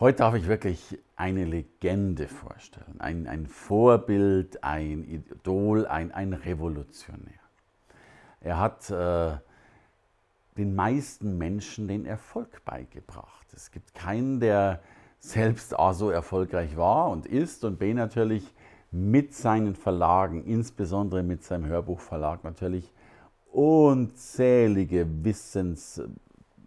Heute darf ich wirklich eine Legende vorstellen, ein, ein Vorbild, ein Idol, ein, ein Revolutionär. Er hat äh, den meisten Menschen den Erfolg beigebracht. Es gibt keinen, der selbst A so erfolgreich war und ist und B natürlich mit seinen Verlagen, insbesondere mit seinem Hörbuchverlag natürlich unzählige Wissens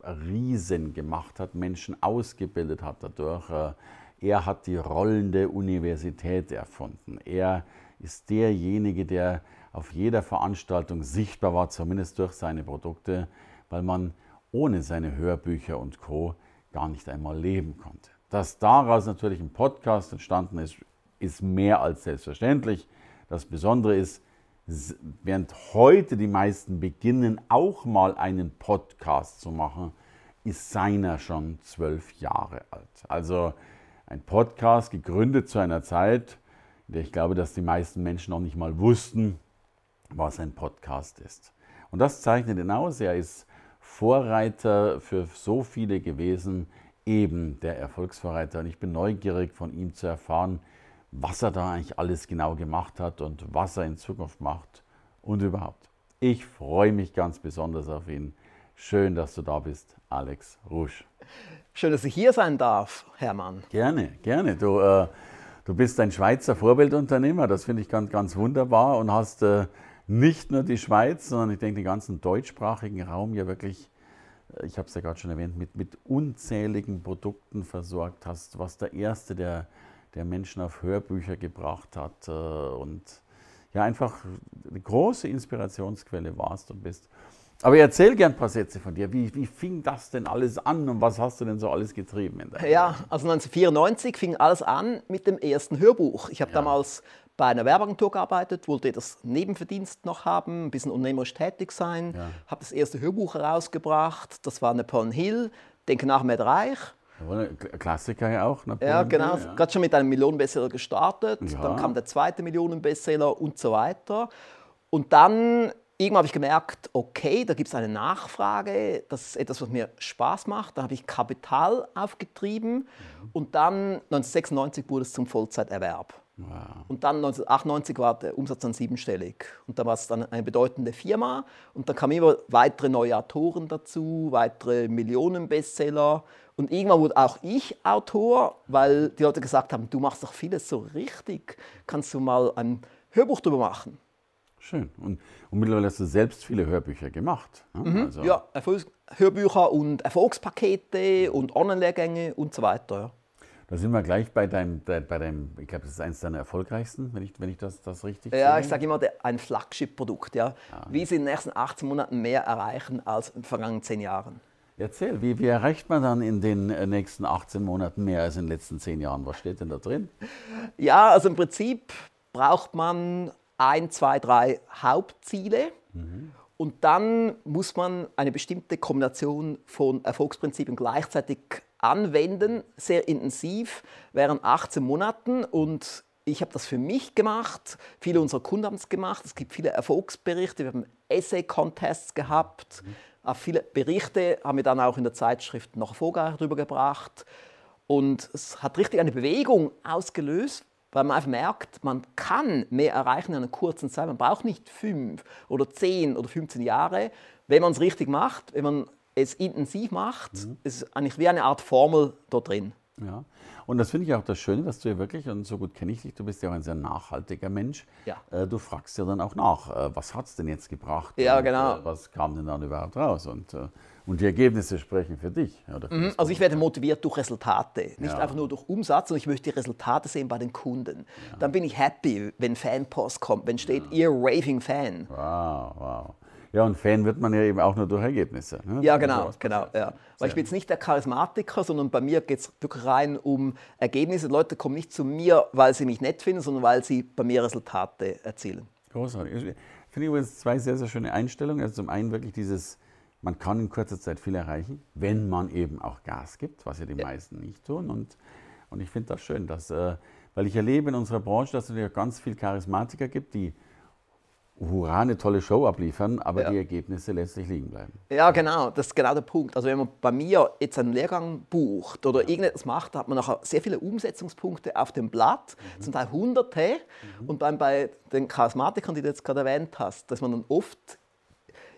Riesen gemacht hat, Menschen ausgebildet hat dadurch. Äh, er hat die rollende Universität erfunden. Er ist derjenige, der auf jeder Veranstaltung sichtbar war, zumindest durch seine Produkte, weil man ohne seine Hörbücher und Co gar nicht einmal leben konnte. Dass daraus natürlich ein Podcast entstanden ist, ist mehr als selbstverständlich. Das Besondere ist, während heute die meisten beginnen, auch mal einen Podcast zu machen, ist seiner schon zwölf Jahre alt. Also ein Podcast gegründet zu einer Zeit, in der ich glaube, dass die meisten Menschen noch nicht mal wussten, was ein Podcast ist. Und das zeichnet ihn aus. Er ist Vorreiter für so viele gewesen, eben der Erfolgsvorreiter. Und ich bin neugierig von ihm zu erfahren, was er da eigentlich alles genau gemacht hat und was er in Zukunft macht und überhaupt. Ich freue mich ganz besonders auf ihn. Schön, dass du da bist, Alex Rusch. Schön, dass ich hier sein darf, Hermann. Gerne, gerne. Du, äh, du bist ein Schweizer Vorbildunternehmer, das finde ich ganz, ganz wunderbar und hast äh, nicht nur die Schweiz, sondern ich denke den ganzen deutschsprachigen Raum ja wirklich, äh, ich habe es ja gerade schon erwähnt, mit, mit unzähligen Produkten versorgt hast, was der erste, der der Menschen auf Hörbücher gebracht hat äh, und ja einfach eine große Inspirationsquelle warst und bist. Aber erzähl gern ein paar Sätze von dir. Wie, wie fing das denn alles an und was hast du denn so alles getrieben? ja, also 1994 fing alles an mit dem ersten Hörbuch. Ich habe ja. damals bei einer Werbeagentur gearbeitet, wollte das Nebenverdienst noch haben, ein bisschen unternehmerisch tätig sein, ja. habe das erste Hörbuch herausgebracht. Das war Napoleon Hill, Denke nach, mehr Reich. Klassiker ja auch. Napoleon ja, genau. Ja. Gerade schon mit einem Millionenbestseller gestartet. Ja. Dann kam der zweite Millionenbestseller und so weiter. Und dann irgendwann habe ich gemerkt, okay, da gibt es eine Nachfrage, das ist etwas, was mir Spaß macht. Da habe ich Kapital aufgetrieben und dann 1996 wurde es zum Vollzeiterwerb. Wow. Und dann 1998 war der Umsatz dann siebenstellig. Und da war es dann eine bedeutende Firma. Und dann kamen immer weitere neue Autoren dazu, weitere Millionen-Bestseller. Und irgendwann wurde auch ich Autor, weil die Leute gesagt haben, du machst doch vieles so richtig. Kannst du mal ein Hörbuch darüber machen? Schön. Und, und mittlerweile hast du selbst viele Hörbücher gemacht. Ne? Mhm. Also ja, Erfolgs Hörbücher und Erfolgspakete und Online-Lehrgänge und so weiter. Ja. Da sind wir gleich bei deinem, bei deinem ich glaube, das ist eines deiner erfolgreichsten, wenn ich, wenn ich das, das richtig Ja, sehe. ich sage immer, ein Flagship-Produkt. Ja. ja. Wie sie in den nächsten 18 Monaten mehr erreichen als in den vergangenen 10 Jahren. Erzähl, wie, wie erreicht man dann in den äh, nächsten 18 Monaten mehr als in den letzten 10 Jahren? Was steht denn da drin? Ja, also im Prinzip braucht man ein, zwei, drei Hauptziele. Mhm. Und dann muss man eine bestimmte Kombination von Erfolgsprinzipien gleichzeitig anwenden, sehr intensiv, während 18 Monaten. Und ich habe das für mich gemacht, viele unserer Kunden haben es gemacht. Es gibt viele Erfolgsberichte, wir haben Essay-Contests gehabt. Mhm. Viele Berichte haben wir dann auch in der Zeitschrift noch Vorgänger darüber gebracht. Und es hat richtig eine Bewegung ausgelöst, weil man einfach merkt, man kann mehr erreichen in einer kurzen Zeit. Man braucht nicht fünf oder zehn oder 15 Jahre, wenn man es richtig macht, wenn man es intensiv macht, mhm. ist eigentlich wie eine Art Formel dort drin. Ja. Und das finde ich auch das Schöne, dass du ja wirklich, und so gut kenne ich dich, du bist ja auch ein sehr nachhaltiger Mensch. Ja. Äh, du fragst ja dann auch nach, äh, was hat es denn jetzt gebracht? Ja, und, genau. Äh, was kam denn dann überhaupt raus? Und, und die Ergebnisse sprechen für dich. Für mhm. Also ich werde motiviert durch Resultate, nicht ja. einfach nur durch Umsatz, sondern ich möchte die Resultate sehen bei den Kunden. Dann bin ich happy, wenn Fanpost kommt, wenn steht, ihr raving Fan. Wow, wow. Ja, und Fan wird man ja eben auch nur durch Ergebnisse. Ne? Ja, genau, genau. Ja. Weil ich bin jetzt nicht der Charismatiker, sondern bei mir geht es wirklich rein um Ergebnisse. Die Leute kommen nicht zu mir, weil sie mich nett finden, sondern weil sie bei mir Resultate erzielen. Großartig. Ich finde übrigens zwei sehr, sehr schöne Einstellungen. Also zum einen wirklich dieses, man kann in kurzer Zeit viel erreichen, wenn man eben auch Gas gibt, was ja die ja. meisten nicht tun. Und, und ich finde das schön, dass, äh, weil ich erlebe in unserer Branche, dass es ja ganz viele Charismatiker gibt, die hurra, eine tolle Show abliefern, aber ja. die Ergebnisse letztlich liegen bleiben. Ja, genau, das ist genau der Punkt. Also wenn man bei mir jetzt einen Lehrgang bucht oder irgendetwas macht, hat man nachher sehr viele Umsetzungspunkte auf dem Blatt, mhm. zum Teil hunderte. Mhm. Und dann bei den Charismatikern, die du jetzt gerade erwähnt hast, dass man dann oft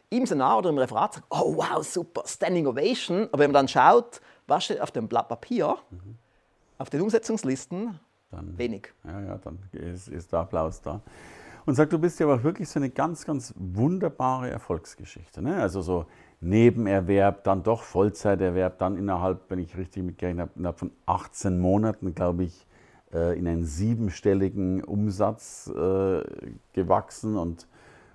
im Seminar oder im Referat sagt, oh wow, super, Standing Ovation. Aber wenn man dann schaut, was steht auf dem Blatt Papier, mhm. auf den Umsetzungslisten, dann, wenig. Ja, ja, dann ist, ist der Applaus da und sagt, du bist ja aber wirklich so eine ganz, ganz wunderbare Erfolgsgeschichte. Ne? Also so Nebenerwerb, dann doch Vollzeiterwerb, dann innerhalb, wenn ich richtig mitgerechnet habe, innerhalb von 18 Monaten, glaube ich, äh, in einen siebenstelligen Umsatz äh, gewachsen und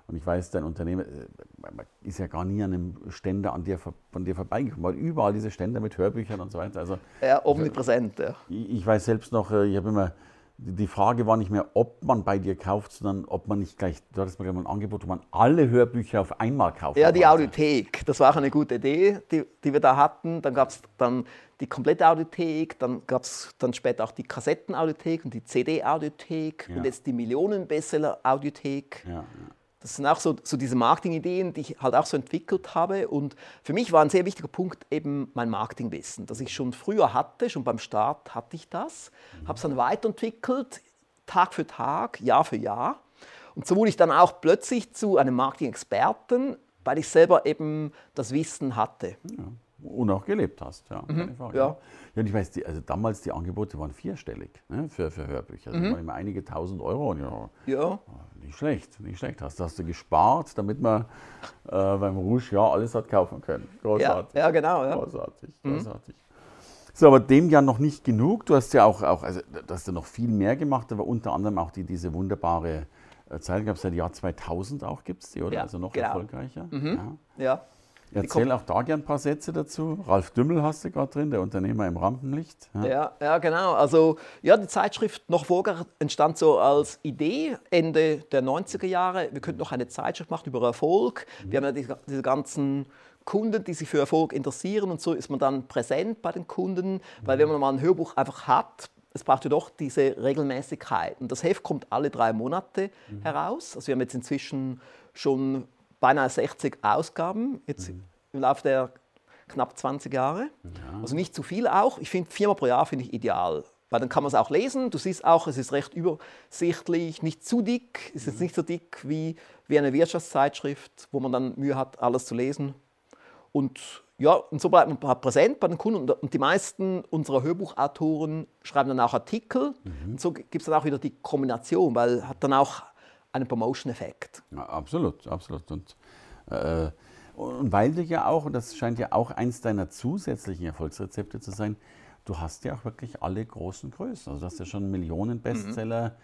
und ich weiß, dein Unternehmen äh, ist ja gar nie an einem Ständer an dir, von dir vorbeigekommen, weil überall diese Ständer mit Hörbüchern und so weiter. Also, ja, omnipräsent, ja. Ich, ich weiß selbst noch, ich habe immer die Frage war nicht mehr, ob man bei dir kauft, sondern ob man nicht gleich, du hattest mir ein Angebot, wo man alle Hörbücher auf einmal kauft. Ja, die Audiothek, das war auch eine gute Idee, die, die wir da hatten. Dann gab es dann die komplette Audiothek, dann gab es dann später auch die Kassetten-Audiothek und die CD-Audiothek ja. und jetzt die Millionen-Bestseller-Audiothek. Ja, ja. Das sind auch so, so diese Marketing-Ideen, die ich halt auch so entwickelt habe. Und für mich war ein sehr wichtiger Punkt eben mein Marketingwissen, das ich schon früher hatte, schon beim Start hatte ich das, habe es dann weiterentwickelt, Tag für Tag, Jahr für Jahr. Und so wurde ich dann auch plötzlich zu einem Marketing-Experten, weil ich selber eben das Wissen hatte. Ja und auch gelebt hast. Ja, mhm, ja. ja. und ich weiß, die, also damals die Angebote waren vierstellig ne, für, für Hörbücher. Das mhm. waren immer einige tausend Euro. Und ja, ja. Oh, nicht schlecht, nicht schlecht. Hast, hast du gespart, damit man äh, beim Rouge ja alles hat kaufen können. Großartig. Ja, ja genau. Ja. Großartig, mhm. großartig. So, aber dem ja noch nicht genug. Du hast ja auch, auch also, du hast ja noch viel mehr gemacht, aber unter anderem auch die, diese wunderbare äh, Zeit, gab es seit Jahr 2000 auch, gibt es die, oder? Ja, also noch genau. erfolgreicher. Mhm. ja. Erzähl auch da gern ein paar Sätze dazu. Ralf Dümmel hast du gerade drin, der Unternehmer im Rampenlicht. Ja. ja, ja, genau. Also ja, die Zeitschrift noch vorher entstand so als Idee Ende der 90er Jahre. Wir könnten noch eine Zeitschrift machen über Erfolg. Wir haben ja die, diese ganzen Kunden, die sich für Erfolg interessieren und so ist man dann präsent bei den Kunden, weil wenn man mal ein Hörbuch einfach hat, es braucht ja doch diese Regelmäßigkeit. Und das Heft kommt alle drei Monate mhm. heraus. Also wir haben jetzt inzwischen schon beinahe 60 Ausgaben jetzt mhm. im Laufe der knapp 20 Jahre. Ja. Also nicht zu viel auch. Ich finde, viermal pro Jahr finde ich ideal. Weil dann kann man es auch lesen. Du siehst auch, es ist recht übersichtlich, nicht zu dick. Es ist mhm. nicht so dick wie, wie eine Wirtschaftszeitschrift, wo man dann Mühe hat, alles zu lesen. Und ja, und so bleibt man präsent bei den Kunden. Und die meisten unserer Hörbuchautoren schreiben dann auch Artikel. Mhm. Und so gibt es dann auch wieder die Kombination, weil hat dann auch einen Promotion-Effekt. Ja, absolut, absolut. Und, äh, und weil du ja auch, und das scheint ja auch eins deiner zusätzlichen Erfolgsrezepte zu sein, du hast ja auch wirklich alle großen Größen. Also du hast ja schon Millionen Bestseller,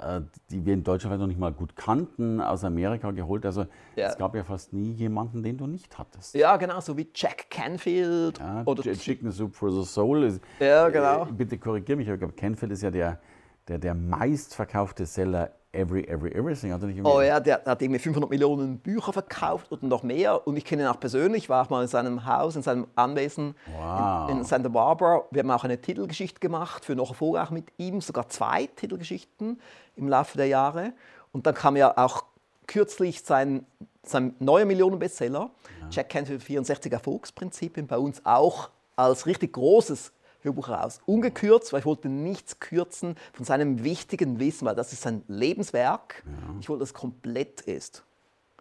mhm. die wir in Deutschland noch nicht mal gut kannten, aus Amerika geholt. Also ja. es gab ja fast nie jemanden, den du nicht hattest. Ja, genau, so wie Jack Canfield. Ja, oder Chicken Soup for the Soul. Ja, genau. Äh, bitte korrigiere mich, aber Canfield ist ja der, der, der meistverkaufte Seller Every, Every, Everything. Hat er nicht oh ja, der, der, hat irgendwie 500 Millionen Bücher verkauft und noch mehr. Und ich kenne ihn auch persönlich, war auch mal in seinem Haus, in seinem Anwesen wow. in, in, Santa Barbara. Wir haben auch eine Titelgeschichte gemacht für noch auch mit ihm, sogar zwei Titelgeschichten im Laufe der Jahre. Und dann kam ja auch kürzlich sein, sein neuer Millionenbestseller, ja. Jack Canfield 64 Erfolgsprinzipien, bei uns auch als richtig großes Hörbuch raus. Ungekürzt, weil ich wollte nichts kürzen von seinem wichtigen Wissen, weil das ist sein Lebenswerk. Ja. Ich wollte, dass es komplett ist.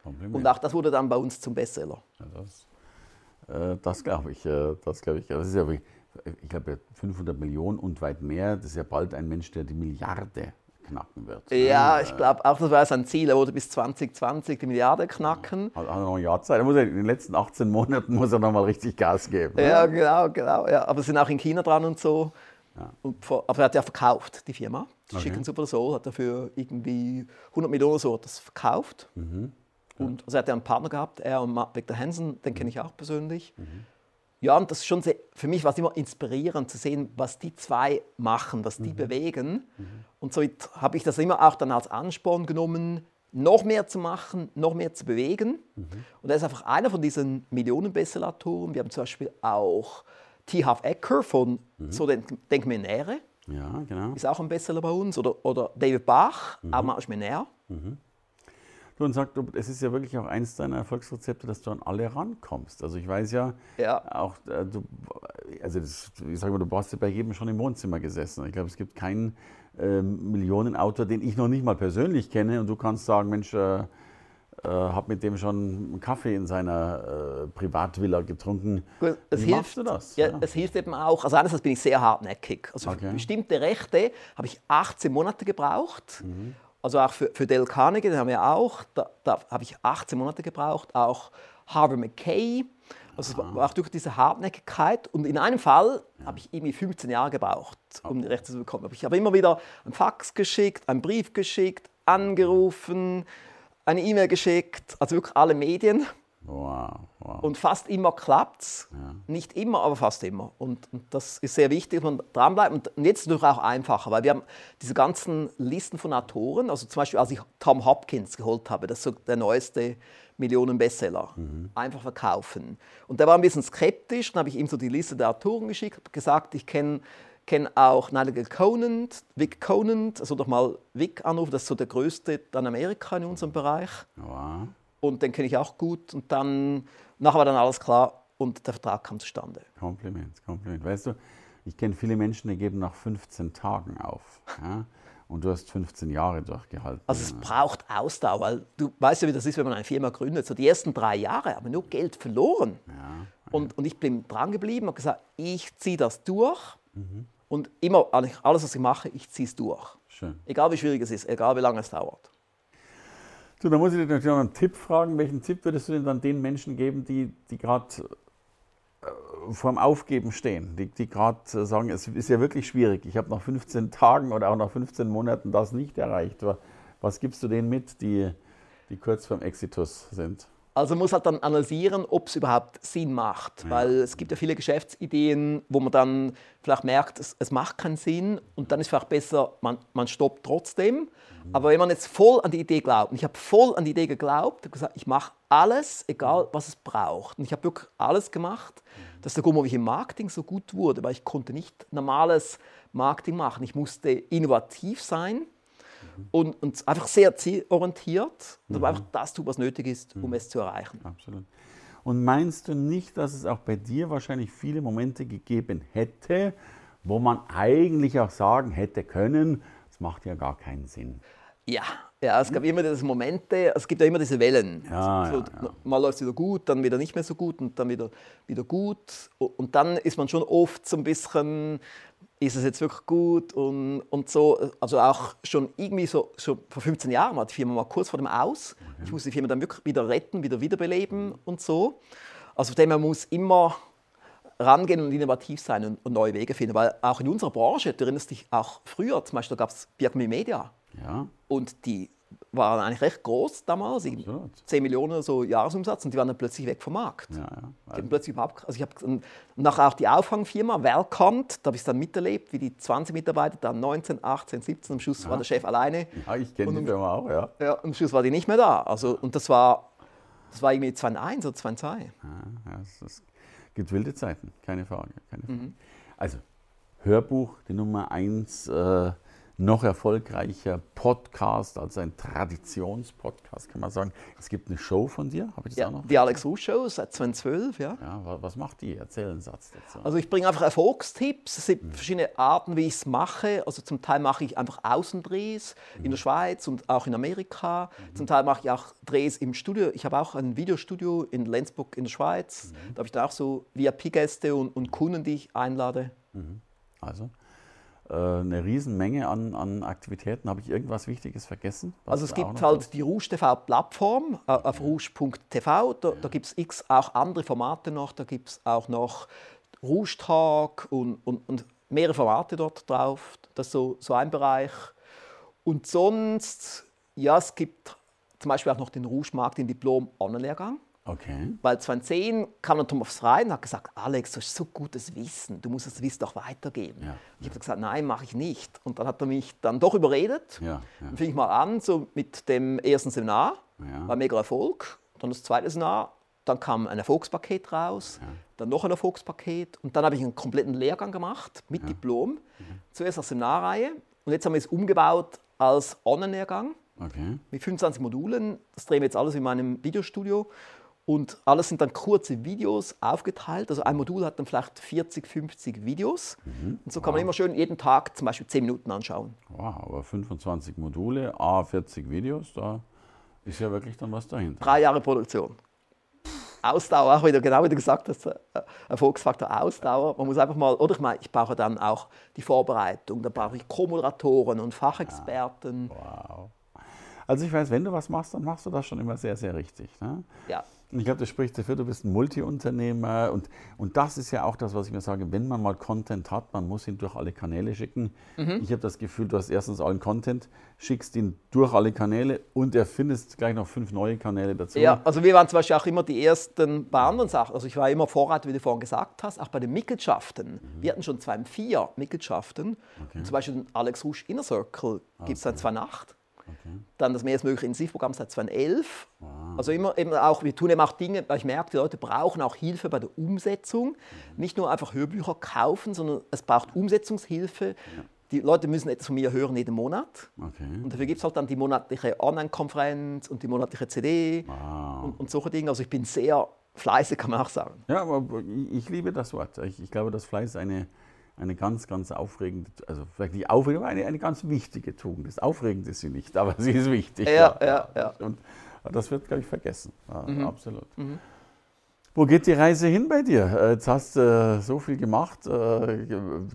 Kompliment. Und auch das wurde dann bei uns zum Bestseller. Ja, das, äh, das glaube ich. Äh, das glaube ich. Das ist ja, ich glaube, 500 Millionen und weit mehr. Das ist ja bald ein Mensch, der die Milliarde knacken wird. Ja, ich glaube auch, das war sein Ziel. Er wollte bis 2020 die Milliarde knacken. Hat noch ein Jahr Zeit. Er muss ja in den letzten 18 Monaten muss er noch mal richtig Gas geben. Ja, ne? genau, genau. Ja. Aber sie sind auch in China dran und so. Ja. Und, aber er hat ja verkauft, die Firma. Die okay. Chicken Super Soul hat dafür irgendwie 100 Millionen so das verkauft. Mhm. Und also er hat ja einen Partner gehabt, er und Victor Hansen, den Mhm. kenne ich auch persönlich. Ja, und das ist schon sehr, für mich war es immer inspirierend zu sehen, was die zwei machen, was Mhm. die bewegen. Und somit habe ich das immer auch dann als Ansporn genommen, noch mehr zu machen, noch mehr zu bewegen. Mhm. Und er ist einfach einer von diesen Millionen-Bestseller-Autoren. Wir haben zum Beispiel auch T. Half Ecker von Mhm. So denk, denk mir nähere, Ja, genau. ist auch ein Bestseller bei uns. Oder, oder David Bach, Mhm. auch mal ist mir näher. Du und sag, du, es ist ja wirklich auch eins deiner Erfolgsrezepte, dass du an alle rankommst. Also ich weiß ja, Ja. auch äh, du, also das, ich sage mal, du hast ja bei jedem schon im Wohnzimmer gesessen. Ich glaube, es gibt keinen ähm, Millionenautor, den ich noch nicht mal persönlich kenne und du kannst sagen, Mensch, äh, äh, habe mit dem schon einen Kaffee in seiner äh, Privatvilla getrunken. Gut, Wie hilft, machst du das? Ja, Ja. Es hilft eben auch. Also einerseits bin ich sehr hartnäckig. Also für Okay. bestimmte Rechte habe ich 18 Monate gebraucht. Mhm. Also auch für, für Dale Carnegie, den haben wir auch. Da, da habe ich 18 Monate gebraucht. Auch Harvey McKay. Also war auch durch diese Hartnäckigkeit. Und in einem Fall habe ich irgendwie 15 Jahre gebraucht, um die Rechte zu bekommen. Aber ich habe immer wieder einen Fax geschickt, einen Brief geschickt, angerufen, eine E-Mail geschickt. Also wirklich alle Medien. Wow, wow. Und fast immer klappt es. Nicht immer, aber fast immer. Und, und das ist sehr wichtig, dass man dranbleibt. Und, und jetzt ist es natürlich auch einfacher, weil wir haben diese ganzen Listen von Autoren. Also zum Beispiel, als ich Tom Hopkins geholt habe, das ist so der neueste Millionen-Bestseller. Einfach verkaufen. Und der war ein bisschen skeptisch. Dann habe ich ihm so die Liste der Autoren geschickt, habe gesagt, ich kenne kenne auch Nigel Conant, Vic Conant, also doch mal Vic anrufen, das ist so der größte in Amerika in unserem Bereich wow. Und den kenne ich auch gut. Und dann, nachher war dann alles klar und der Vertrag kam zustande. Kompliment, Kompliment. Weißt du, ich kenne viele Menschen, die geben nach 15 Tagen auf. Ja? Und du hast 15 Jahre durchgehalten. Also es braucht Ausdauer, weil du weißt ja, wie das ist, wenn man eine Firma gründet. So die ersten drei Jahre haben wir nur Geld verloren. Und, und ich bin dran geblieben und gesagt, ich ziehe das durch. Und immer, alles, was ich mache, ich ziehe es durch. Schön. Egal wie schwierig es ist, egal wie lange es dauert. Du, da muss ich dich natürlich noch einen Tipp fragen. Welchen Tipp würdest du denn dann den Menschen geben, die, die gerade äh, vorm Aufgeben stehen, die, die gerade äh, sagen, es ist ja wirklich schwierig, ich habe nach 15 Tagen oder auch nach 15 Monaten das nicht erreicht. Wa- Was gibst du denen mit, die, die kurz vorm Exitus sind? Also man muss halt dann analysieren, ob es überhaupt Sinn macht. Weil es gibt ja viele Geschäftsideen, wo man dann vielleicht merkt, es, es macht keinen Sinn und dann ist vielleicht besser, man, man stoppt trotzdem. Aber wenn man jetzt voll an die Idee glaubt, und ich habe voll an die Idee geglaubt, habe gesagt, ich mache alles, egal was es braucht. Und ich habe wirklich alles gemacht. Das ist der Grund, warum ich im Marketing so gut wurde, weil ich konnte nicht normales Marketing machen. Ich musste innovativ sein und, und einfach sehr zielorientiert und aber einfach das tun, was nötig ist, um es zu erreichen. Absolut. Und meinst du nicht, dass es auch bei dir wahrscheinlich viele Momente gegeben hätte, wo man eigentlich auch sagen hätte können, es macht ja gar keinen Sinn? Ja, ja, es gab immer diese Momente, es gibt ja immer diese Wellen. Ja, so, ja, ja. Mal läuft es wieder gut, dann wieder nicht mehr so gut und dann wieder, wieder gut. Und dann ist man schon oft so ein bisschen, ist es jetzt wirklich gut und, und so. Also auch schon irgendwie so, schon vor 15 Jahren war die Firma mal kurz vor dem Aus. Ich musste die Firma dann wirklich wieder retten, wieder wiederbeleben und so. Also von dem her muss immer rangehen und innovativ sein und, und neue Wege finden. Weil auch in unserer Branche, du erinnerst dich auch früher, zum Beispiel gab es Media. Ja, Und die waren eigentlich recht groß damals, irgendwie Absolut. 10 Millionen oder so Jahresumsatz und die waren dann plötzlich weg vom Markt. ja, ja. Haben plötzlich also ich habe dann nachher auch die Auffangfirma Welcont, da habe ich es dann miterlebt, wie die 20 Mitarbeiter dann 19, 18, 17, am Schluss war der Chef alleine. ja ich kenne Und die Firma auch, ja. Ja, am Schluss war die nicht mehr da. Also, und das war, das war irgendwie 2001 oder 2002. Ja, ja, es, es gibt wilde Zeiten, keine Frage. Keine Frage. Mhm. Also, Hörbuch, die Nummer eins, äh, noch erfolgreicher Podcast, also ein Traditionspodcast, kann man sagen. Es gibt eine Show von dir, habe ich das Ja, auch noch? die Alex Ruh Show seit 2012, ja. Ja, wa- was macht die? Erzähl einen Satz dazu. Also ich bringe einfach Erfolgstipps. Es Mhm. gibt verschiedene Arten, wie ich es mache. Also zum Teil mache ich einfach Außendrehs Mhm. in der Schweiz und auch in Amerika. Zum Teil mache ich auch Drehs im Studio. Ich habe auch ein Videostudio in Lenzburg in der Schweiz. Mhm. Da habe ich dann auch so VIP-Gäste und, und Kunden, die ich einlade. Also, äh, eine Riesenmenge an, an Aktivitäten. Habe ich irgendwas Wichtiges vergessen? Also es gibt halt die Rouge TV-Plattform äh, auf rouge.tv. Da, da gibt es x auch andere Formate noch. Da gibt es auch noch Rouge Talk und, und, und mehrere Formate dort drauf. Das ist so, so ein Bereich. Und sonst, ja, es gibt zum Beispiel auch noch den Rouge Marketing Diplom Online-Lehrgang. Okay. Weil 2010 kam dann Thomas rein und hat gesagt, Alex, du hast so gutes Wissen, du musst das Wissen doch weitergeben. Ja, Ich habe gesagt, nein, mache ich nicht. Und dann hat er mich dann doch überredet. Ja, ja. Dann fing ich mal an, so mit dem ersten Seminar, Ja. war mega Erfolg. Dann das zweite Seminar, dann kam ein Erfolgspaket raus, dann noch ein Erfolgspaket und dann habe ich einen kompletten Lehrgang gemacht mit Diplom. Mhm. Zuerst als Seminarreihe und jetzt haben wir es umgebaut als Online-Lehrgang Okay. mit 25 Modulen. Das drehen wir jetzt alles in meinem Videostudio. Und alles sind dann kurze Videos aufgeteilt. Also ein Modul hat dann vielleicht 40, 50 Videos. Und so kann man immer schön jeden Tag zum Beispiel 10 Minuten anschauen. Wow, aber 25 Module, A 40 Videos, da ist ja wirklich dann was dahinter. Drei Jahre Produktion. Ausdauer, auch wieder, genau wie du gesagt hast, äh, Erfolgsfaktor Ausdauer. Man muss einfach mal, oder ich meine, ich brauche dann auch die Vorbereitung, da brauche ich Co-Moderatoren und Fachexperten. Wow. Also ich weiß, wenn du was machst, dann machst du das schon immer sehr, sehr richtig. Ne? Ja. Ich glaube, das spricht dafür, du bist ein Multiunternehmer und, und das ist ja auch das, was ich mir sage, wenn man mal Content hat, man muss ihn durch alle Kanäle schicken. Ich habe das Gefühl, du hast erstens allen Content, schickst ihn durch alle Kanäle und erfindest gleich noch fünf neue Kanäle dazu. Ja, also wir waren zum Beispiel auch immer die Ersten bei anderen Sachen. Also ich war immer Vorreiter, wie du vorhin gesagt hast, auch bei den Mitgliedschaften. Wir hatten schon 2004 Mitgliedschaften. Und zum Beispiel den Alex Rusch Inner Circle gibt es seit 2008. Dann das mehrstmögliche Intensivprogramm seit 2011. Also immer eben auch, wir tun eben auch Dinge, weil ich merke, die Leute brauchen auch Hilfe bei der Umsetzung. Nicht nur einfach Hörbücher kaufen, sondern es braucht Umsetzungshilfe. Die Leute müssen etwas von mir hören jeden Monat. Okay. Und dafür gibt es halt dann die monatliche Online-Konferenz und die monatliche CD und, und solche Dinge. Also ich bin sehr fleißig, kann man auch sagen. Ja, aber ich, liebe das Wort. Ich, ich glaube, dass Fleiß eine, eine ganz, ganz aufregende, also vielleicht nicht aufregend, aber eine, eine ganz wichtige Tugend ist. Aufregend ist sie nicht, aber sie ist wichtig. Ja, ja, ja. Und das wird, glaube ich, vergessen. Ja, Absolut. Wo geht die Reise hin bei dir? Äh, Jetzt hast du äh, so viel gemacht, äh,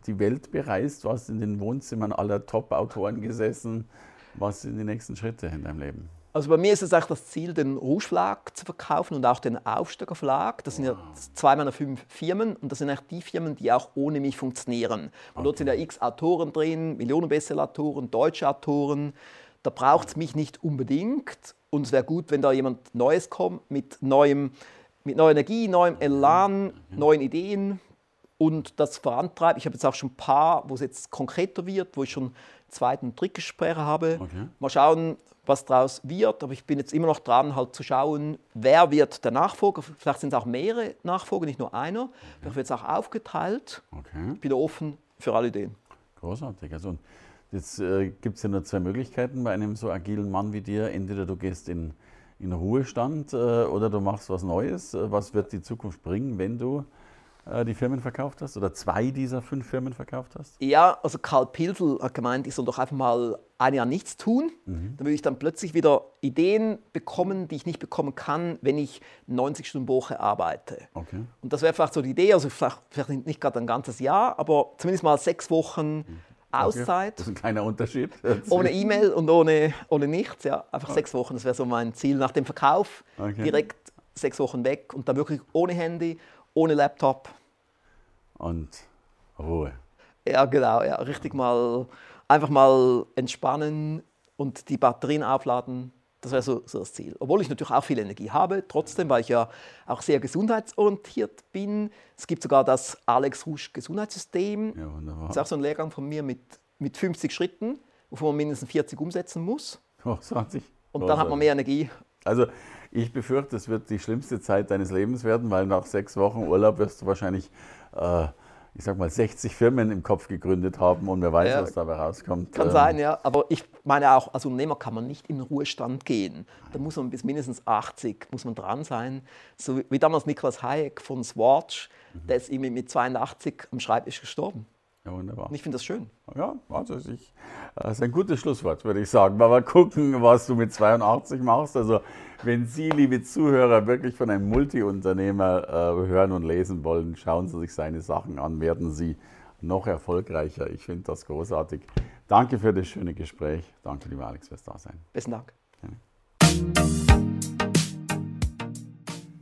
die Welt bereist, warst in den Wohnzimmern aller Top-Autoren gesessen. Was sind die nächsten Schritte in deinem Leben? Also bei mir ist es eigentlich das Ziel, den Rouge Verlag zu verkaufen und auch den Aufsteiger Verlag. Das sind ja zwei meiner fünf Firmen und das sind eigentlich die Firmen, die auch ohne mich funktionieren. Und dort sind ja x Autoren drin, Millionen Bestseller-Autoren, deutsche Autoren. Da braucht es mich nicht unbedingt. Und es wäre gut, wenn da jemand Neues kommt mit, neuem, mit neuer Energie, neuem Elan, neuen Ideen und das vorantreibt. Ich habe jetzt auch schon ein paar, wo es jetzt konkreter wird, wo ich schon Zweit- und Drittgespräche habe. Okay. Mal schauen, was daraus wird. Aber ich bin jetzt immer noch dran, halt zu schauen, wer wird der Nachfolger. Vielleicht sind es auch mehrere Nachfolger, nicht nur einer. Vielleicht wird es auch aufgeteilt. Okay. Ich bin offen für alle Ideen. Großartig. Also jetzt äh, gibt es ja nur zwei Möglichkeiten bei einem so agilen Mann wie dir. Entweder du gehst in, in Ruhestand äh, oder du machst was Neues. Äh, Was wird die Zukunft bringen, wenn du äh, die Firmen verkauft hast oder zwei dieser fünf Firmen verkauft hast? Ja, also Karl Pilsel hat gemeint, ich soll doch einfach mal ein Jahr nichts tun. Dann würde ich dann plötzlich wieder Ideen bekommen, die ich nicht bekommen kann, wenn ich 90 Stunden Woche arbeite. Okay. Und das wäre vielleicht so die Idee, also vielleicht, vielleicht nicht gerade ein ganzes Jahr, aber zumindest mal sechs Wochen Auszeit. Das ist ein kleiner Unterschied. Ohne E-Mail und ohne, ohne nichts, ja. Einfach sechs Wochen, das wäre so mein Ziel. Nach dem Verkauf Okay. direkt sechs Wochen weg und dann wirklich ohne Handy, ohne Laptop. Und Ruhe. Ja, genau, ja. Richtig mal, einfach mal entspannen und die Batterien aufladen. Das wäre so, so das Ziel. Obwohl ich natürlich auch viel Energie habe, trotzdem, weil ich ja auch sehr gesundheitsorientiert bin. Es gibt sogar das Alex Rouge Gesundheitssystem. Ja, wunderbar. Das ist auch so ein Lehrgang von mir mit, mit 50 Schritten, wovon man mindestens 40 umsetzen muss. Großartig. Und dann hat man mehr Energie. Also ich befürchte, es wird die schlimmste Zeit deines Lebens werden, weil nach sechs Wochen Urlaub wirst du wahrscheinlich, äh, ich sag mal, 60 Firmen im Kopf gegründet haben und wer weiß, Ja. was dabei rauskommt. Kann Ähm, sein, ja. Aber ich meine auch, als Unternehmer kann man nicht in den Ruhestand gehen. Da muss man bis mindestens 80 muss man dran sein. So wie damals Niklas Hayek von Swatch, der ist irgendwie mit 82 am Schreibtisch gestorben. Ja, wunderbar. Und ich finde das schön. Ja, also ich, das ist ein gutes Schlusswort, würde ich sagen. Mal, mal gucken, was du mit 82 machst. Also wenn Sie, liebe Zuhörer, wirklich von einem Multiunternehmer äh, hören und lesen wollen, schauen Sie sich seine Sachen an, werden Sie noch erfolgreicher. Ich finde das großartig. Danke für das schöne Gespräch. Danke, lieber Alex, fürs Dasein. Besten Dank.